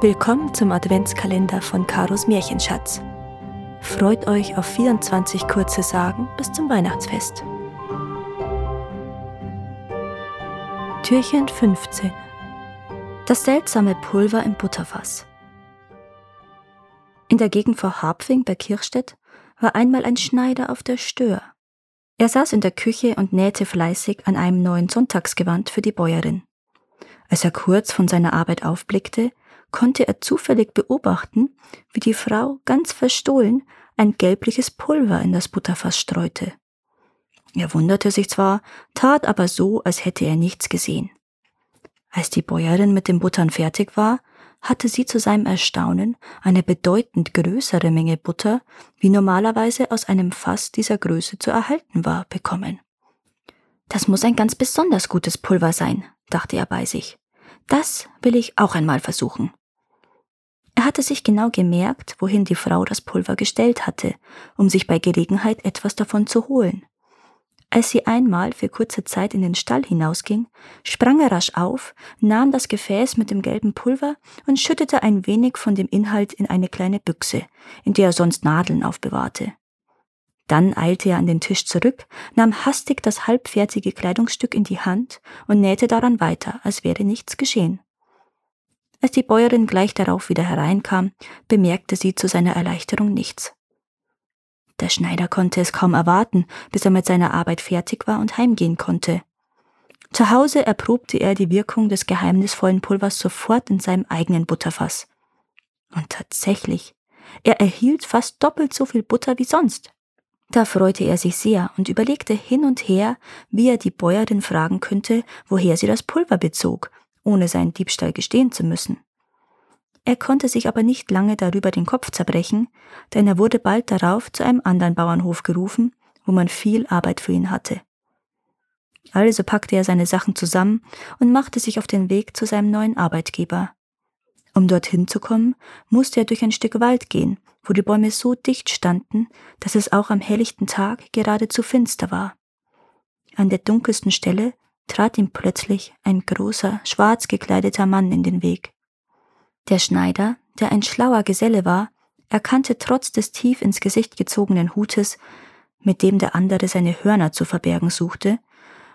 Willkommen zum Adventskalender von Karos Märchenschatz. Freut euch auf 24 kurze Sagen bis zum Weihnachtsfest. Türchen 15 Das seltsame Pulver im Butterfass. In der Gegend vor Harpfing bei Kirchstedt war einmal ein Schneider auf der Stör. Er saß in der Küche und nähte fleißig an einem neuen Sonntagsgewand für die Bäuerin. Als er kurz von seiner Arbeit aufblickte, konnte er zufällig beobachten, wie die Frau ganz verstohlen ein gelbliches Pulver in das Butterfass streute. Er wunderte sich zwar, tat aber so, als hätte er nichts gesehen. Als die Bäuerin mit dem Buttern fertig war, hatte sie zu seinem Erstaunen eine bedeutend größere Menge Butter, wie normalerweise aus einem Fass dieser Größe zu erhalten war, bekommen. Das muss ein ganz besonders gutes Pulver sein, dachte er bei sich. Das will ich auch einmal versuchen. Er hatte sich genau gemerkt, wohin die Frau das Pulver gestellt hatte, um sich bei Gelegenheit etwas davon zu holen. Als sie einmal für kurze Zeit in den Stall hinausging, sprang er rasch auf, nahm das Gefäß mit dem gelben Pulver und schüttete ein wenig von dem Inhalt in eine kleine Büchse, in der er sonst Nadeln aufbewahrte. Dann eilte er an den Tisch zurück, nahm hastig das halbfertige Kleidungsstück in die Hand und nähte daran weiter, als wäre nichts geschehen. Als die Bäuerin gleich darauf wieder hereinkam, bemerkte sie zu seiner Erleichterung nichts. Der Schneider konnte es kaum erwarten, bis er mit seiner Arbeit fertig war und heimgehen konnte. Zu Hause erprobte er die Wirkung des geheimnisvollen Pulvers sofort in seinem eigenen Butterfass. Und tatsächlich, er erhielt fast doppelt so viel Butter wie sonst. Da freute er sich sehr und überlegte hin und her, wie er die Bäuerin fragen könnte, woher sie das Pulver bezog, ohne seinen Diebstahl gestehen zu müssen. Er konnte sich aber nicht lange darüber den Kopf zerbrechen, denn er wurde bald darauf zu einem anderen Bauernhof gerufen, wo man viel Arbeit für ihn hatte. Also packte er seine Sachen zusammen und machte sich auf den Weg zu seinem neuen Arbeitgeber. Um dorthin zu kommen, musste er durch ein Stück Wald gehen, wo die Bäume so dicht standen, dass es auch am helllichten Tag geradezu finster war. An der dunkelsten Stelle trat ihm plötzlich ein großer, schwarz gekleideter Mann in den Weg. Der Schneider, der ein schlauer Geselle war, erkannte trotz des tief ins Gesicht gezogenen Hutes, mit dem der andere seine Hörner zu verbergen suchte,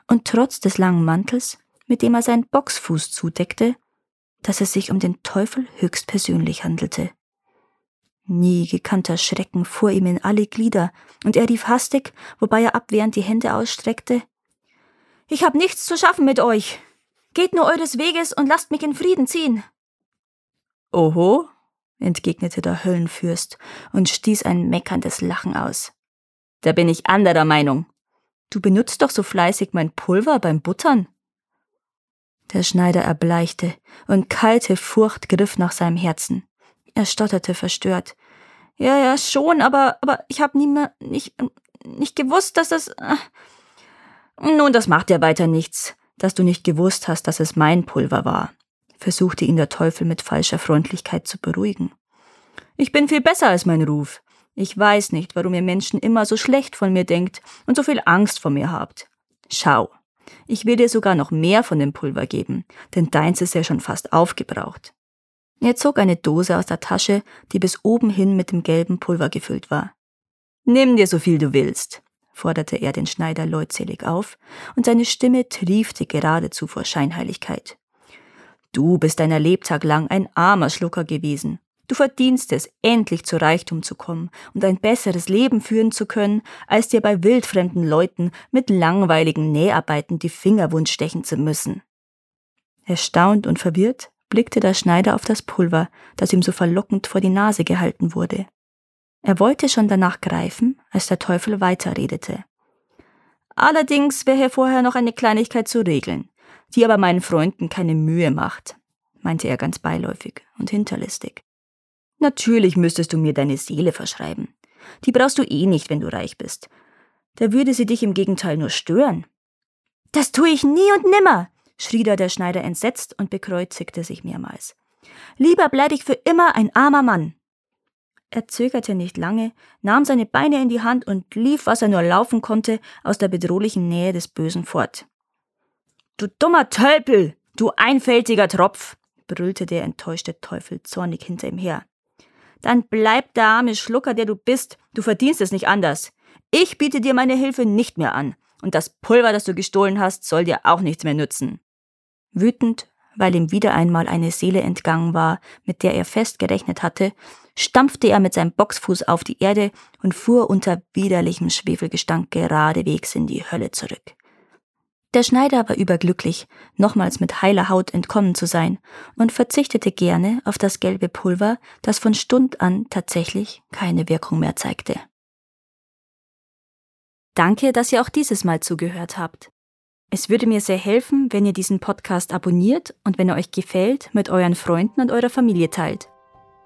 und trotz des langen Mantels, mit dem er seinen Boxfuß zudeckte, dass es sich um den Teufel höchstpersönlich handelte. Nie gekannter Schrecken fuhr ihm in alle Glieder, und er rief hastig, wobei er abwehrend die Hände ausstreckte Ich hab nichts zu schaffen mit euch. Geht nur eures Weges und lasst mich in Frieden ziehen. Oho, entgegnete der Höllenfürst und stieß ein meckerndes Lachen aus. Da bin ich anderer Meinung. Du benutzt doch so fleißig mein Pulver beim Buttern. Der Schneider erbleichte, und kalte Furcht griff nach seinem Herzen. Er stotterte verstört. Ja, ja, schon, aber, aber ich hab nie mehr, nicht, nicht gewusst, dass es. Äh Nun, das macht ja weiter nichts, dass du nicht gewusst hast, dass es mein Pulver war versuchte ihn der Teufel mit falscher Freundlichkeit zu beruhigen. Ich bin viel besser als mein Ruf. Ich weiß nicht, warum ihr Menschen immer so schlecht von mir denkt und so viel Angst vor mir habt. Schau, ich will dir sogar noch mehr von dem Pulver geben, denn deins ist ja schon fast aufgebraucht. Er zog eine Dose aus der Tasche, die bis oben hin mit dem gelben Pulver gefüllt war. Nimm dir so viel du willst, forderte er den Schneider leutselig auf, und seine Stimme triefte geradezu vor Scheinheiligkeit. Du bist deiner Lebtag lang ein armer Schlucker gewesen. Du verdienst es, endlich zu Reichtum zu kommen und ein besseres Leben führen zu können, als dir bei wildfremden Leuten mit langweiligen Näharbeiten die Finger wund stechen zu müssen. Erstaunt und verwirrt blickte der Schneider auf das Pulver, das ihm so verlockend vor die Nase gehalten wurde. Er wollte schon danach greifen, als der Teufel weiterredete. Allerdings wäre hier vorher noch eine Kleinigkeit zu regeln die aber meinen Freunden keine Mühe macht, meinte er ganz beiläufig und hinterlistig. Natürlich müsstest du mir deine Seele verschreiben. Die brauchst du eh nicht, wenn du reich bist. Da würde sie dich im Gegenteil nur stören. Das tue ich nie und nimmer, schrie da der Schneider entsetzt und bekreuzigte sich mehrmals. Lieber bleib ich für immer ein armer Mann. Er zögerte nicht lange, nahm seine Beine in die Hand und lief, was er nur laufen konnte, aus der bedrohlichen Nähe des Bösen fort. Du dummer Tölpel, du einfältiger Tropf, brüllte der enttäuschte Teufel zornig hinter ihm her. Dann bleib der arme Schlucker, der du bist. Du verdienst es nicht anders. Ich biete dir meine Hilfe nicht mehr an. Und das Pulver, das du gestohlen hast, soll dir auch nichts mehr nützen. Wütend, weil ihm wieder einmal eine Seele entgangen war, mit der er fest gerechnet hatte, stampfte er mit seinem Boxfuß auf die Erde und fuhr unter widerlichem Schwefelgestank geradewegs in die Hölle zurück. Der Schneider war überglücklich, nochmals mit heiler Haut entkommen zu sein und verzichtete gerne auf das gelbe Pulver, das von Stund an tatsächlich keine Wirkung mehr zeigte. Danke, dass ihr auch dieses Mal zugehört habt. Es würde mir sehr helfen, wenn ihr diesen Podcast abonniert und wenn er euch gefällt, mit euren Freunden und eurer Familie teilt.